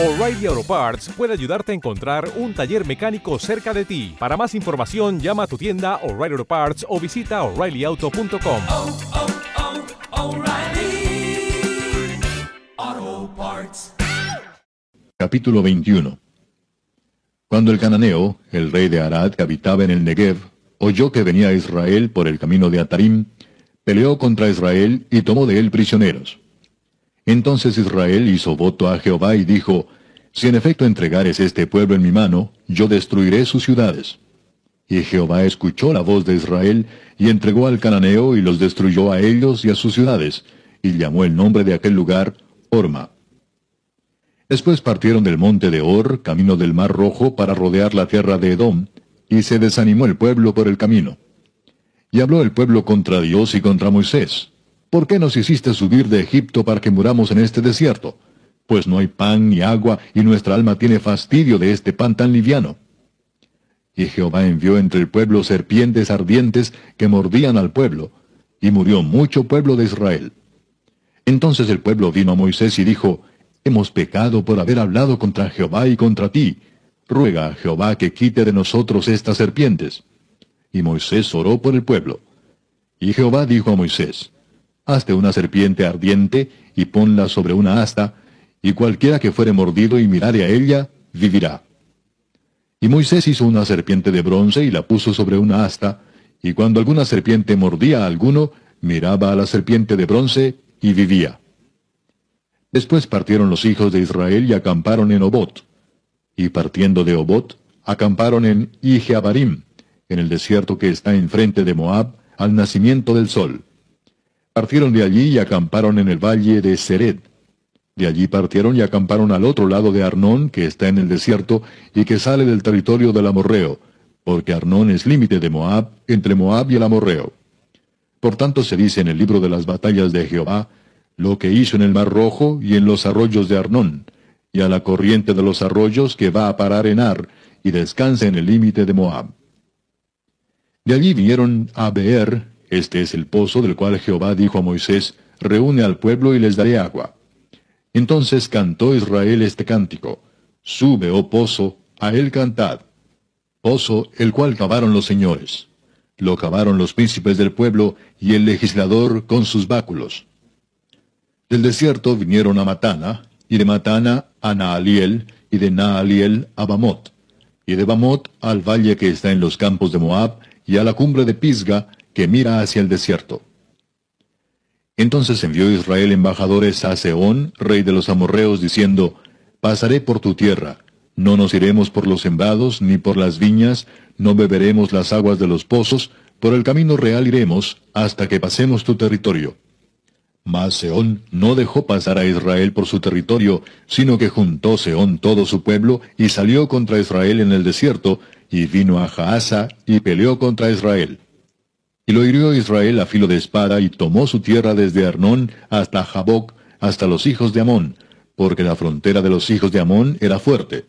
O'Reilly Auto Parts puede ayudarte a encontrar un taller mecánico cerca de ti. Para más información, llama a tu tienda O'Reilly Auto Parts o visita oreillyauto.com. oh, oh, Parts. Capítulo 21 Cuando el cananeo, el rey de Arad que habitaba en el Negev, oyó que venía Israel por el camino de Atarim, peleó contra Israel y tomó de él prisioneros. Entonces Israel hizo voto a Jehová y dijo, Si en efecto entregares este pueblo en mi mano, yo destruiré sus ciudades. Y Jehová escuchó la voz de Israel, y entregó al cananeo y los destruyó a ellos y a sus ciudades, y llamó el nombre de aquel lugar Orma. Después partieron del monte de Or, camino del mar rojo, para rodear la tierra de Edom, y se desanimó el pueblo por el camino. Y habló el pueblo contra Dios y contra Moisés. ¿Por qué nos hiciste subir de Egipto para que muramos en este desierto? Pues no hay pan ni agua, y nuestra alma tiene fastidio de este pan tan liviano. Y Jehová envió entre el pueblo serpientes ardientes que mordían al pueblo, y murió mucho pueblo de Israel. Entonces el pueblo vino a Moisés y dijo, Hemos pecado por haber hablado contra Jehová y contra ti. Ruega a Jehová que quite de nosotros estas serpientes. Y Moisés oró por el pueblo. Y Jehová dijo a Moisés, Hazte una serpiente ardiente y ponla sobre una asta, y cualquiera que fuere mordido y mirare a ella, vivirá. Y Moisés hizo una serpiente de bronce y la puso sobre una asta, y cuando alguna serpiente mordía a alguno, miraba a la serpiente de bronce y vivía. Después partieron los hijos de Israel y acamparon en Obot. Y partiendo de Obot, acamparon en Ijeabarim, en el desierto que está enfrente de Moab, al nacimiento del sol. Partieron de allí y acamparon en el valle de Sered. De allí partieron y acamparon al otro lado de Arnón, que está en el desierto y que sale del territorio del Amorreo, porque Arnón es límite de Moab, entre Moab y el Amorreo. Por tanto se dice en el libro de las batallas de Jehová, lo que hizo en el Mar Rojo y en los arroyos de Arnón, y a la corriente de los arroyos que va a parar en Ar, y descansa en el límite de Moab. De allí vinieron a Beer, este es el pozo del cual Jehová dijo a Moisés, reúne al pueblo y les daré agua. Entonces cantó Israel este cántico, Sube, oh pozo, a él cantad. Pozo el cual cavaron los señores. Lo cavaron los príncipes del pueblo y el legislador con sus báculos. Del desierto vinieron a Matana, y de Matana a Naaliel, y de Naaliel a Bamot, y de Bamot al valle que está en los campos de Moab, y a la cumbre de Pisga, que mira hacia el desierto. Entonces envió Israel embajadores a Seón, rey de los amorreos, diciendo, Pasaré por tu tierra, no nos iremos por los sembrados, ni por las viñas, no beberemos las aguas de los pozos, por el camino real iremos, hasta que pasemos tu territorio. Mas Seón no dejó pasar a Israel por su territorio, sino que juntó Seón todo su pueblo, y salió contra Israel en el desierto, y vino a Jaasa, y peleó contra Israel. Y lo hirió Israel a filo de espada, y tomó su tierra desde Arnón hasta Jaboc, hasta los hijos de Amón, porque la frontera de los hijos de Amón era fuerte.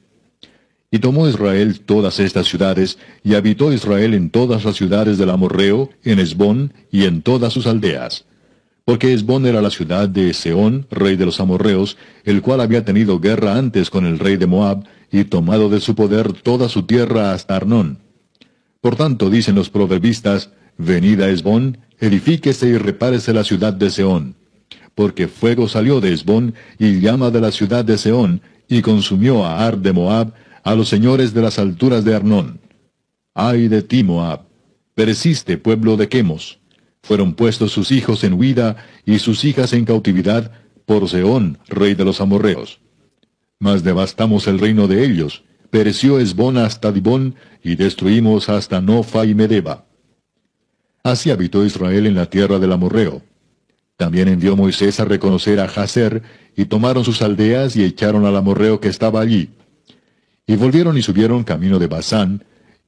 Y tomó Israel todas estas ciudades, y habitó Israel en todas las ciudades del Amorreo, en Esbón, y en todas sus aldeas. Porque Esbón era la ciudad de Seón, rey de los amorreos, el cual había tenido guerra antes con el rey de Moab, y tomado de su poder toda su tierra hasta Arnón. Por tanto, dicen los proverbistas, Venid a Esbón, edifíquese y repárese la ciudad de Seón. Porque fuego salió de Esbón, y llama de la ciudad de Seón, y consumió a Ar de Moab, a los señores de las alturas de Arnón. Ay de ti, Moab, pereciste, pueblo de Quemos. Fueron puestos sus hijos en huida y sus hijas en cautividad por Seón, rey de los amorreos. Mas devastamos el reino de ellos, pereció Esbón hasta Dibón, y destruimos hasta Nofa y Medeba. Así habitó Israel en la tierra del amorreo. También envió Moisés a reconocer a Jazer, y tomaron sus aldeas y echaron al amorreo que estaba allí. Y volvieron y subieron camino de Basán,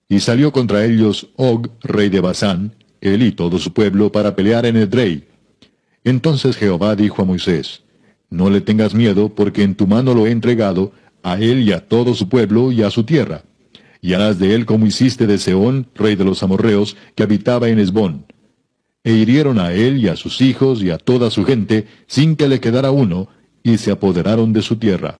y salió contra ellos Og, rey de Basán, él y todo su pueblo, para pelear en Edrei. Entonces Jehová dijo a Moisés, No le tengas miedo, porque en tu mano lo he entregado, a él y a todo su pueblo y a su tierra. Y harás de él como hiciste de Seón, rey de los amorreos, que habitaba en Esbón. E hirieron a él y a sus hijos y a toda su gente, sin que le quedara uno, y se apoderaron de su tierra.